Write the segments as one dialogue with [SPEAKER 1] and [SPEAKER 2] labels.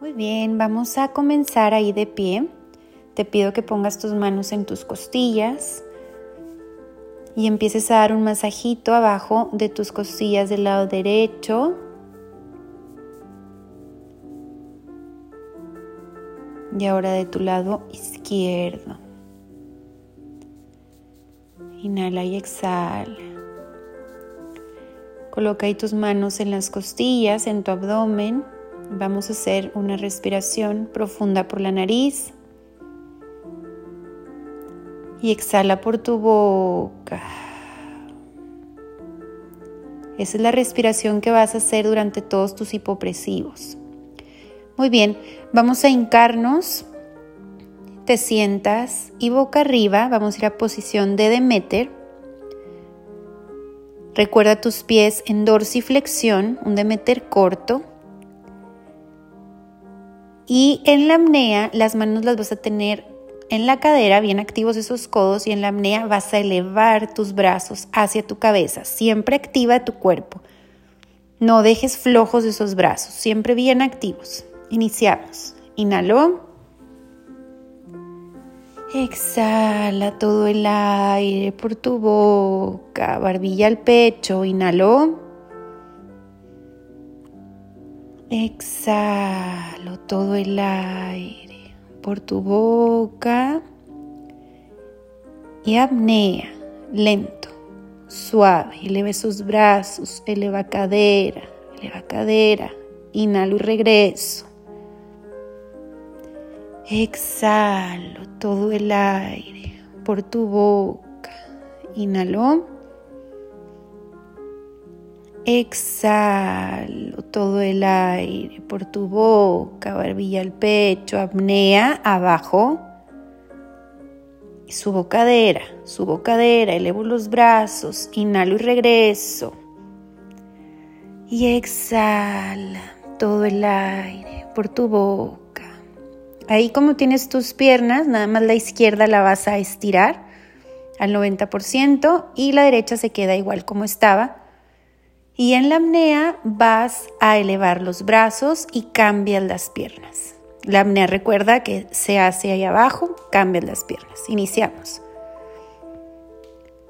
[SPEAKER 1] Muy bien, vamos a comenzar ahí de pie. Te pido que pongas tus manos en tus costillas y empieces a dar un masajito abajo de tus costillas del lado derecho. Y ahora de tu lado izquierdo. Inhala y exhala. Coloca ahí tus manos en las costillas, en tu abdomen. Vamos a hacer una respiración profunda por la nariz. Y exhala por tu boca. Esa es la respiración que vas a hacer durante todos tus hipopresivos. Muy bien, vamos a hincarnos te sientas y boca arriba, vamos a ir a posición de Demeter. Recuerda tus pies en dorsiflexión, un Demeter corto. Y en la apnea, las manos las vas a tener en la cadera, bien activos esos codos, y en la apnea vas a elevar tus brazos hacia tu cabeza. Siempre activa tu cuerpo. No dejes flojos esos brazos, siempre bien activos. Iniciamos. Inhaló. Exhala todo el aire por tu boca, barbilla al pecho, inhaló. Exhalo todo el aire por tu boca y apnea, lento, suave. Eleva sus brazos, eleva cadera, eleva cadera, inhalo y regreso. Exhalo todo el aire por tu boca. Inhalo. Exhalo todo el aire por tu boca, barbilla al pecho, apnea abajo. Subo cadera, subo cadera, elevo los brazos, inhalo y regreso. Y exhala todo el aire por tu boca. Ahí como tienes tus piernas, nada más la izquierda la vas a estirar al 90% y la derecha se queda igual como estaba. Y en la apnea vas a elevar los brazos y cambias las piernas. La apnea recuerda que se hace ahí abajo, cambias las piernas. Iniciamos.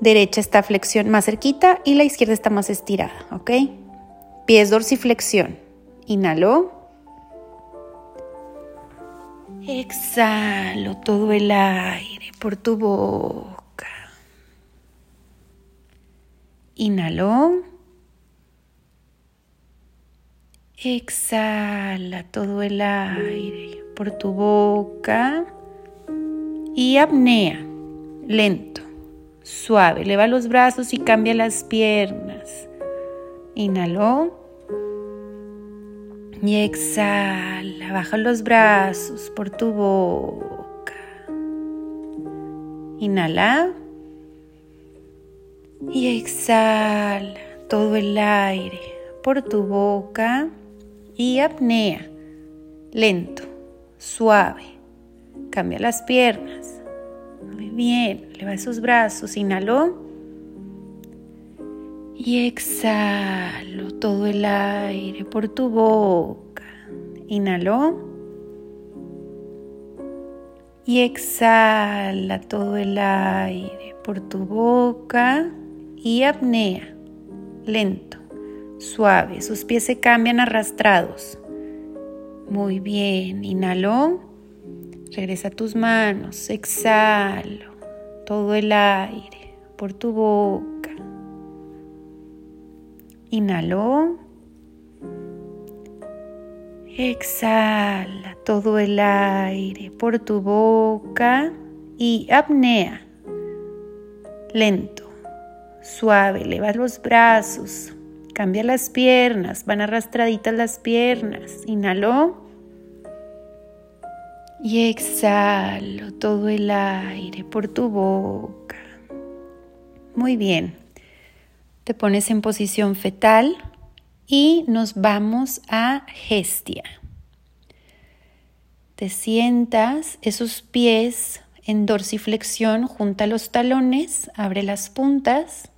[SPEAKER 1] Derecha está flexión más cerquita y la izquierda está más estirada, ¿ok? Pies dorsiflexión. Inhalo. Exhalo todo el aire por tu boca. Inhalo. Exhala todo el aire por tu boca. Y apnea, lento, suave. Eleva los brazos y cambia las piernas. Inhalo. Y exhala, baja los brazos por tu boca. Inhala. Y exhala todo el aire por tu boca y apnea. Lento, suave. Cambia las piernas. Muy bien. Eleva esos brazos. Inhaló. Y exhalo todo el aire por tu boca. Inhaló. Y exhala todo el aire por tu boca y apnea. Lento, suave. Sus pies se cambian arrastrados. Muy bien. Inhaló. Regresa tus manos. Exhalo todo el aire por tu boca. Inhaló. Exhala todo el aire por tu boca y apnea. Lento, suave, eleva los brazos, cambia las piernas, van arrastraditas las piernas. Inhaló. Y exhalo todo el aire por tu boca. Muy bien te pones en posición fetal y nos vamos a gestia. Te sientas, esos pies en dorsiflexión, junta los talones, abre las puntas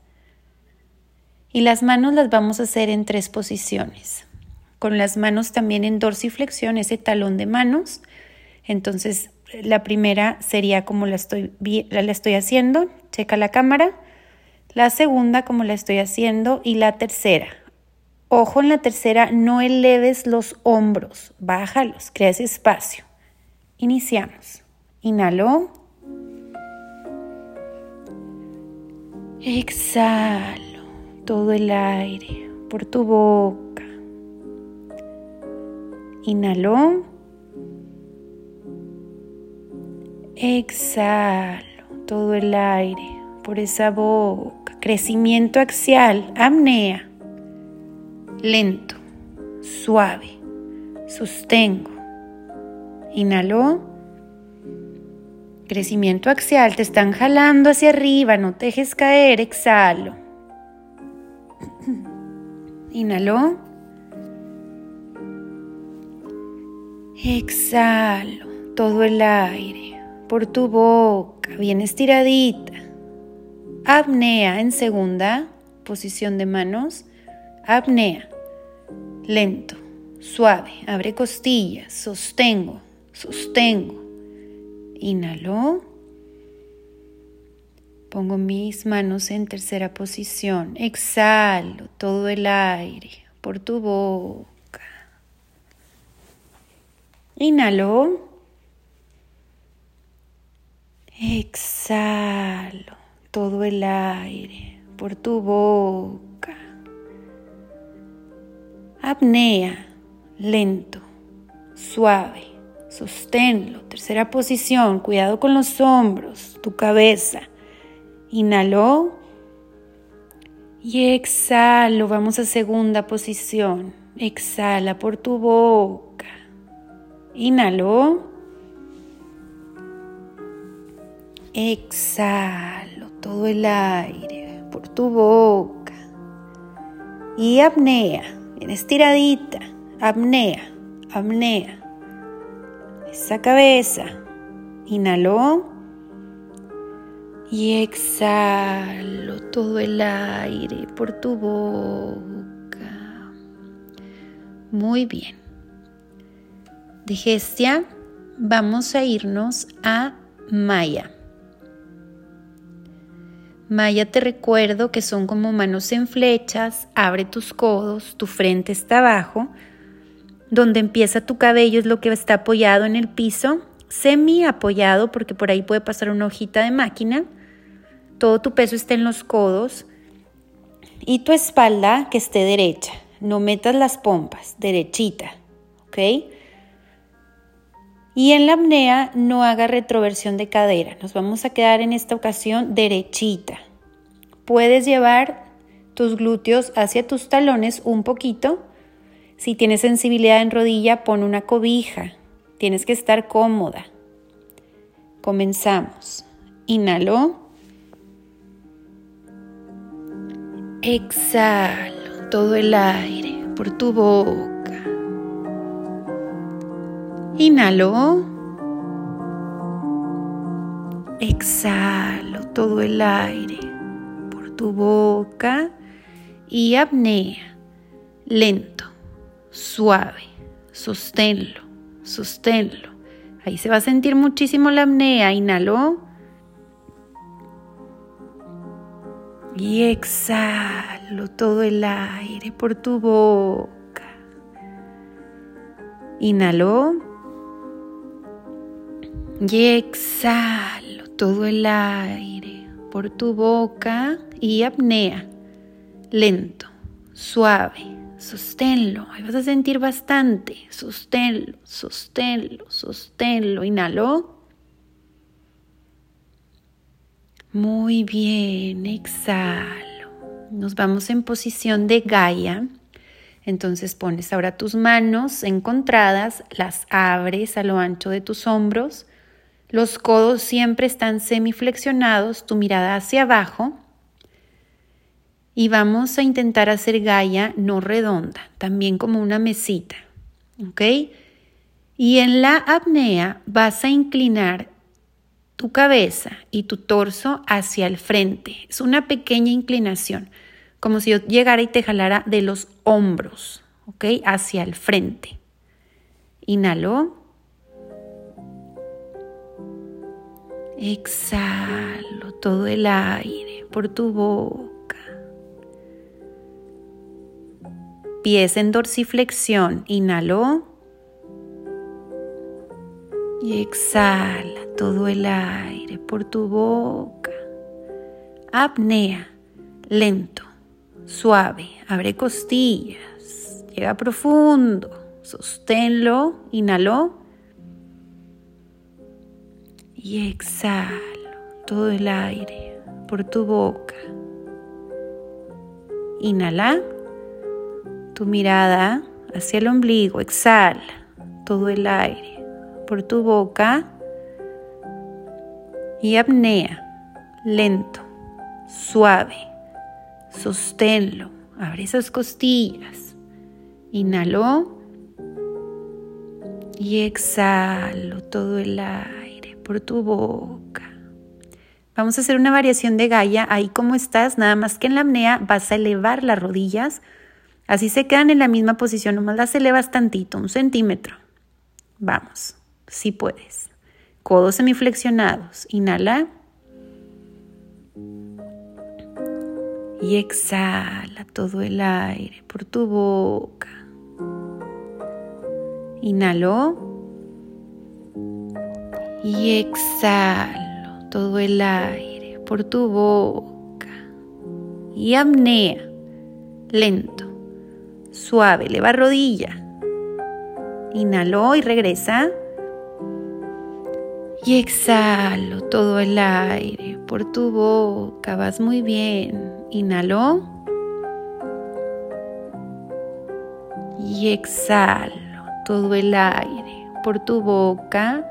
[SPEAKER 1] y las manos las vamos a hacer en tres posiciones. con las manos también en dorsiflexión, ese talón de manos. Entonces, la primera sería como la estoy, la estoy haciendo, checa la cámara. La segunda como la estoy haciendo y la tercera. Ojo en la tercera, no eleves los hombros, bájalos, crea ese espacio. Iniciamos. Inhalo. Exhalo todo el aire por tu boca. Inhalo. Exhalo todo el aire por esa boca. Crecimiento axial, apnea. Lento, suave. Sostengo. Inhalo. Crecimiento axial, te están jalando hacia arriba, no te dejes caer, exhalo. Inhalo. Exhalo todo el aire por tu boca, bien estiradita. Apnea en segunda, posición de manos. Apnea. Lento, suave, abre costillas, sostengo, sostengo. Inhalo. Pongo mis manos en tercera posición. Exhalo todo el aire por tu boca. Inhalo. Exhalo todo el aire por tu boca. Apnea, lento, suave. Sosténlo. Tercera posición. Cuidado con los hombros, tu cabeza. Inhalo. Y exhalo. Vamos a segunda posición. Exhala por tu boca. Inhalo. Exhalo todo el aire por tu boca. Y apnea. Bien estiradita. Apnea. Apnea esa cabeza. Inhalo y exhalo todo el aire por tu boca. Muy bien. Digestia, vamos a irnos a Maya. Maya, te recuerdo que son como manos en flechas, abre tus codos, tu frente está abajo, donde empieza tu cabello es lo que está apoyado en el piso, semi apoyado porque por ahí puede pasar una hojita de máquina. Todo tu peso está en los codos y tu espalda que esté derecha. No metas las pompas, derechita, ¿ok? Y en la apnea no haga retroversión de cadera. Nos vamos a quedar en esta ocasión derechita. Puedes llevar tus glúteos hacia tus talones un poquito si tienes sensibilidad en rodilla, pon una cobija. Tienes que estar cómoda. Comenzamos. Inhalo. Exhalo todo el aire por tu boca. Inhalo. Exhalo todo el aire por tu boca y apnea lento suave. Sosténlo, sosténlo. Ahí se va a sentir muchísimo la apnea. Inhalo. Y exhalo todo el aire por tu boca. Inhalo. Y exhalo todo el aire por tu boca y apnea. Lento, suave Sosténlo, ahí vas a sentir bastante. Sosténlo, sosténlo, sosténlo. Inhalo. Muy bien, exhalo. Nos vamos en posición de Gaia. Entonces pones ahora tus manos encontradas, las abres a lo ancho de tus hombros. Los codos siempre están semiflexionados, tu mirada hacia abajo y vamos a intentar hacer Gaia no redonda, también como una mesita. ¿Ok? Y en la apnea vas a inclinar tu cabeza y tu torso hacia el frente. Es una pequeña inclinación, como si yo llegara y te jalara de los hombros. ¿ok? Hacia el frente. Inhalo. Exhalo todo el aire por tu boca. Pies en dorsiflexión. Inhalo. Y exhala todo el aire por tu boca. Apnea. Lento, suave. Abre costillas. Llega profundo. Sosténlo. Inhalo. Y exhalo todo el aire por tu boca. Inhala tu mirada hacia el ombligo. Exhala todo el aire por tu boca. Y apnea lento, suave. Sosténlo. Abre esas costillas. Inhalo y exhalo todo el aire por tu boca. Vamos a hacer una variación de Gaia. Ahí como estás, nada más que en la apnea vas a elevar las rodillas. Así se quedan en la misma posición, nomás las elevas tantito, un centímetro. Vamos, si puedes. Codos semiflexionados. Inhala. Y exhala todo el aire por tu boca. Inhalo y exhalo todo el aire por tu boca. Y apnea, lento, suave, eleva rodilla. Inhalo y regresa. Y exhalo todo el aire por tu boca. Vas muy bien. Inhalo. Y exhalo todo el aire por tu boca.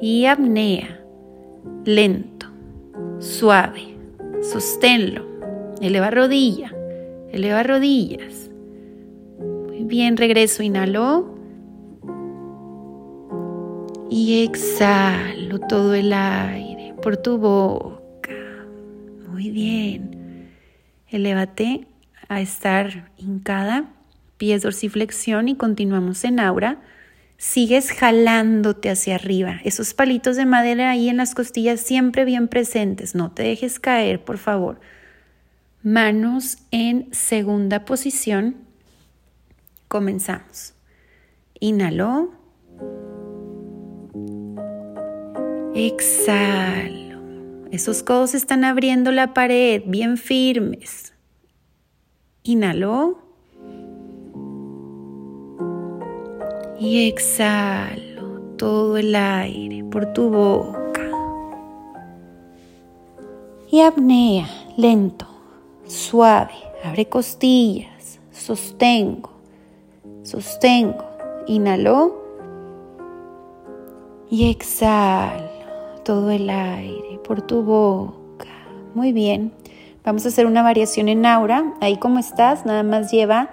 [SPEAKER 1] Y apnea, lento, suave, sosténlo, eleva rodilla, eleva rodillas. Muy bien, regreso, inhalo y exhalo todo el aire por tu boca. Muy bien, elévate a estar hincada pies dorsiflexión y continuamos en aura. Sigues jalándote hacia arriba. Esos palitos de madera ahí en las costillas siempre bien presentes. No te dejes caer, por favor. Manos en segunda posición. Comenzamos. Inhalo. Exhalo. Esos codos están abriendo la pared bien firmes. Inhalo. y exhalo todo el aire por tu boca. Y apnea, lento, suave, abre costillas, sostengo, sostengo, inhalo y exhalo todo el aire por tu boca. Muy bien, vamos a hacer una variación en aura. Ahí como estás, nada más lleva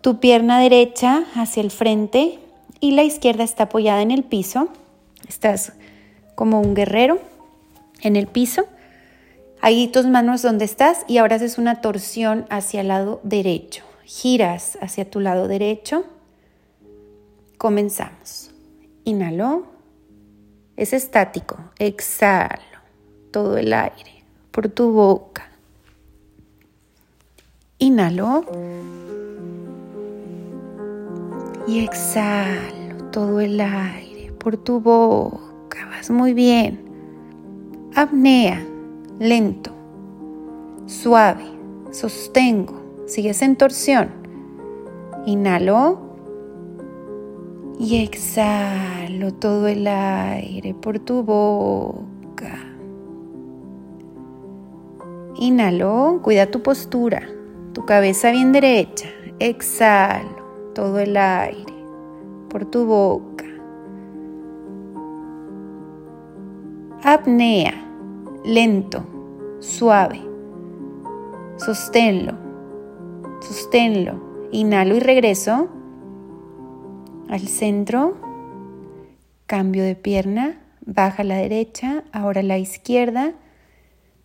[SPEAKER 1] tu pierna derecha hacia el frente y la izquierda está apoyada en el piso. Estás como un guerrero en el piso. Ahí tus manos donde estás y ahora haces una torsión hacia el lado derecho. Giras hacia tu lado derecho. Comenzamos. Inhalo. Es estático. Exhalo todo el aire por tu boca. Inhalo y exhalo todo el aire por tu boca. Vas muy bien. Apnea, lento, suave, sostengo. Sigues en torsión. Inhalo y exhalo todo el aire por tu boca. Inhalo, cuida tu postura, tu cabeza bien derecha. Exhalo todo el aire por tu boca. Apnea, lento, suave. Sosténlo, sosténlo. Inhalo y regreso al centro. Cambio de pierna, baja la derecha, ahora la izquierda.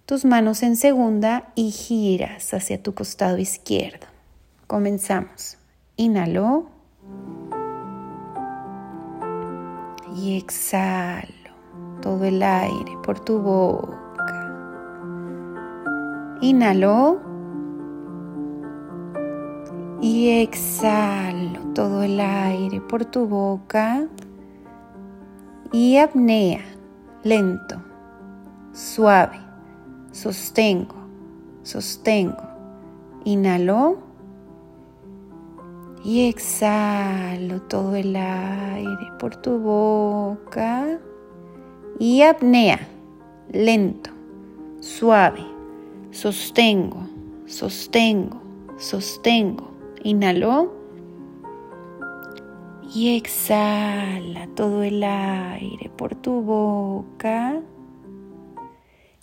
[SPEAKER 1] Tus manos en segunda y giras hacia tu costado izquierdo. Comenzamos. Inhalo. Y exhalo todo el aire por tu boca. Inhalo. Y exhalo todo el aire por tu boca. Y apnea, lento, suave. Sostengo, sostengo. Inhalo. Y exhalo todo el aire por tu boca. Y apnea, lento, suave. Sostengo, sostengo, sostengo. Inhalo. Y exhala todo el aire por tu boca.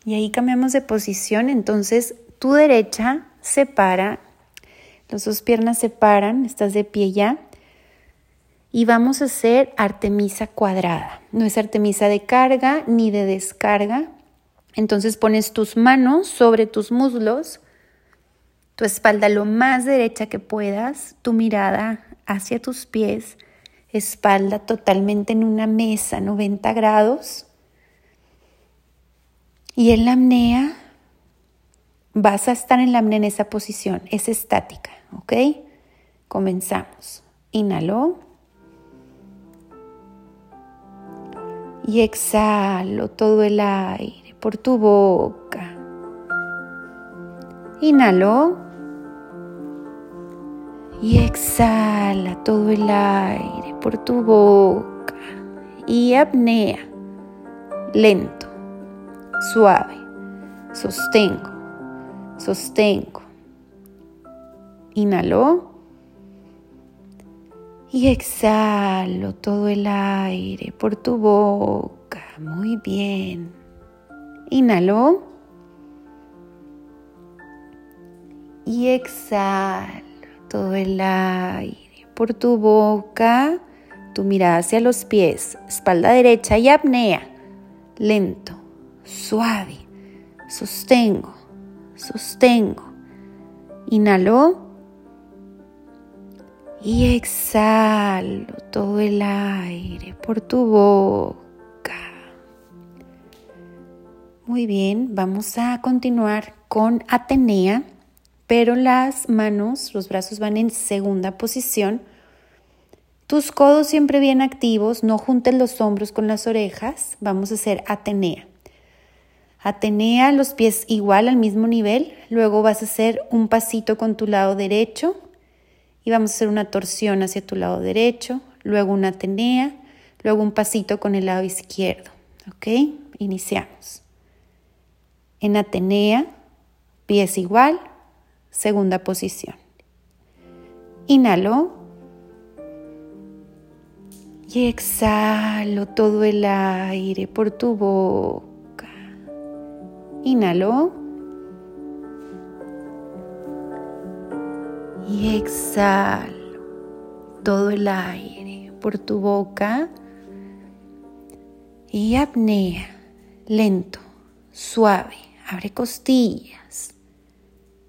[SPEAKER 1] Y ahí cambiamos de posición. Entonces tu derecha se para las dos piernas se paran, estás de pie ya. Y vamos a hacer Artemisa cuadrada. No es Artemisa de carga ni de descarga. Entonces pones tus manos sobre tus muslos, tu espalda lo más derecha que puedas, tu mirada hacia tus pies, espalda totalmente en una mesa, 90 grados. Y en la apnea vas a estar en la apnea en esa posición, es estática. ¿ok? Comenzamos. Inhalo. Y exhalo todo el aire por tu boca. Inhalo. Y exhala todo el aire por tu boca. Y apnea. Lento. Suave. Sostengo. Sostengo. Inhalo. Y exhalo todo el aire por tu boca. Muy bien. Inhalo. Y exhalo todo el aire por tu boca. Tu mirada hacia los pies, espalda derecha y apnea. Lento, suave. Sostengo, sostengo. Inhalo y exhalo todo el aire por tu boca. Muy bien, vamos a continuar con Atenea, pero las manos, los brazos van en segunda posición. Tus codos siempre bien activos, no juntes los hombros con las orejas. Vamos a hacer Atenea. Atenea, los pies igual al mismo nivel. Luego vas a hacer un pasito con tu lado derecho y vamos a hacer una torsión hacia tu lado derecho, luego una Atenea, luego un pasito con el lado izquierdo. ¿Ok? Iniciamos. En Atenea, pies igual, segunda posición. Inhalo y exhalo todo el aire por tu boca. Inhalo. y exhalo todo el aire por tu boca y apnea, lento, suave, abre costillas,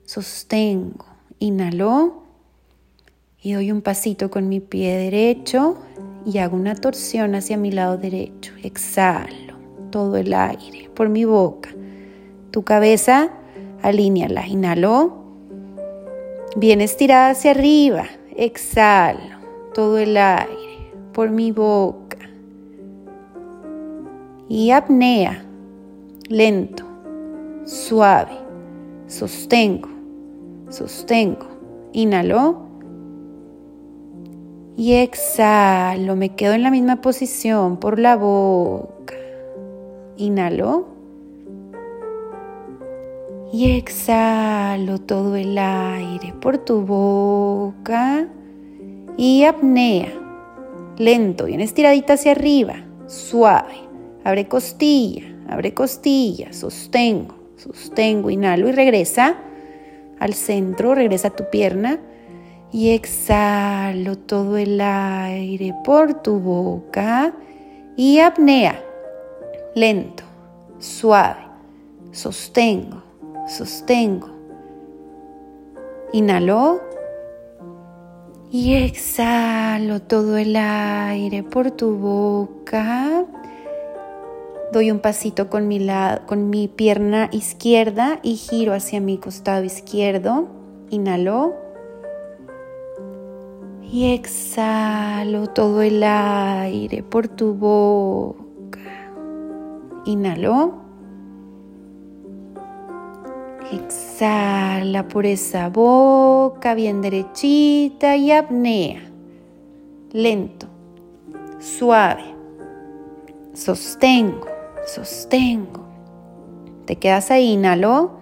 [SPEAKER 1] sostengo, inhalo y doy un pasito con mi pie derecho y hago una torsión hacia mi lado derecho, exhalo todo el aire por mi boca, tu cabeza, alíneala, inhalo Bien estirada hacia arriba. Exhalo todo el aire por mi boca. Y apnea. Lento, suave. Sostengo, sostengo. Inhalo. Y exhalo. Me quedo en la misma posición por la boca. Inhalo y exhalo todo el aire por tu boca y apnea. Lento, bien estiradita hacia arriba, suave. Abre costilla, abre costilla, sostengo, sostengo, inhalo y regresa al centro, regresa tu pierna y exhalo todo el aire por tu boca y apnea. Lento, suave, sostengo, sostengo. Inhalo Y exhalo todo el aire por tu boca. Doy un pasito con mi, con mi pierna izquierda y giro hacia mi costado izquierdo. Inhalo. Y exhalo todo el aire por tu boca. Inhalo. Exhala por esa boca bien derechita y apnea. Lento, suave. Sostengo sostengo. Te quedas ahí, inhalo.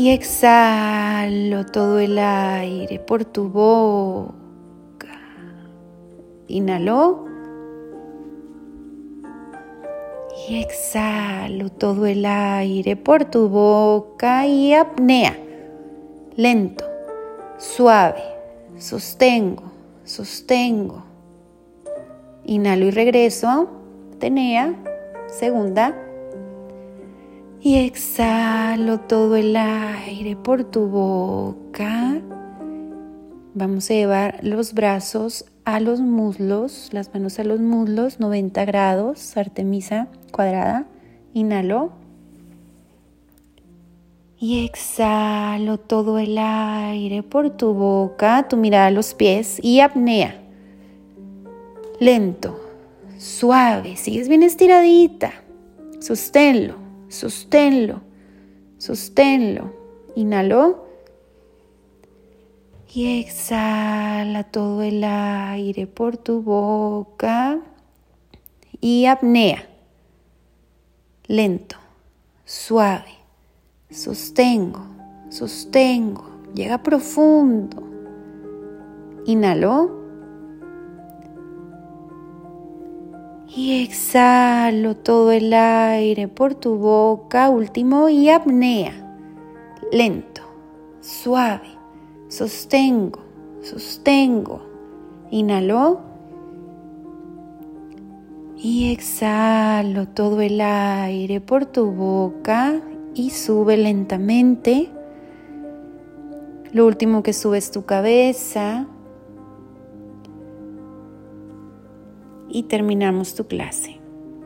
[SPEAKER 1] Y exhalo todo el aire por tu boca. Inhalo. Y exhalo todo el aire por tu boca y apnea. Lento, suave. Sostengo, sostengo. Inhalo y regreso tenea, segunda. Y exhalo todo el aire por tu boca. Vamos a llevar los brazos a los muslos, las manos a los muslos, 90 grados, Artemisa cuadrada. Inhalo. Y exhalo todo el aire por tu boca, tu mirada a los pies y apnea. Lento suave, sigues bien estiradita. Sosténlo, sosténlo, sosténlo. Inhalo. Y exhala todo el aire por tu boca. Y apnea. Lento, suave. Sostengo, sostengo. Llega profundo. Inhalo. Y exhalo todo el aire por tu boca. Último y apnea. Lento, suave. Sostengo, sostengo. Inhalo. Y exhalo todo el aire por tu boca y sube lentamente. Lo último que sube es tu cabeza, y terminamos tu clase.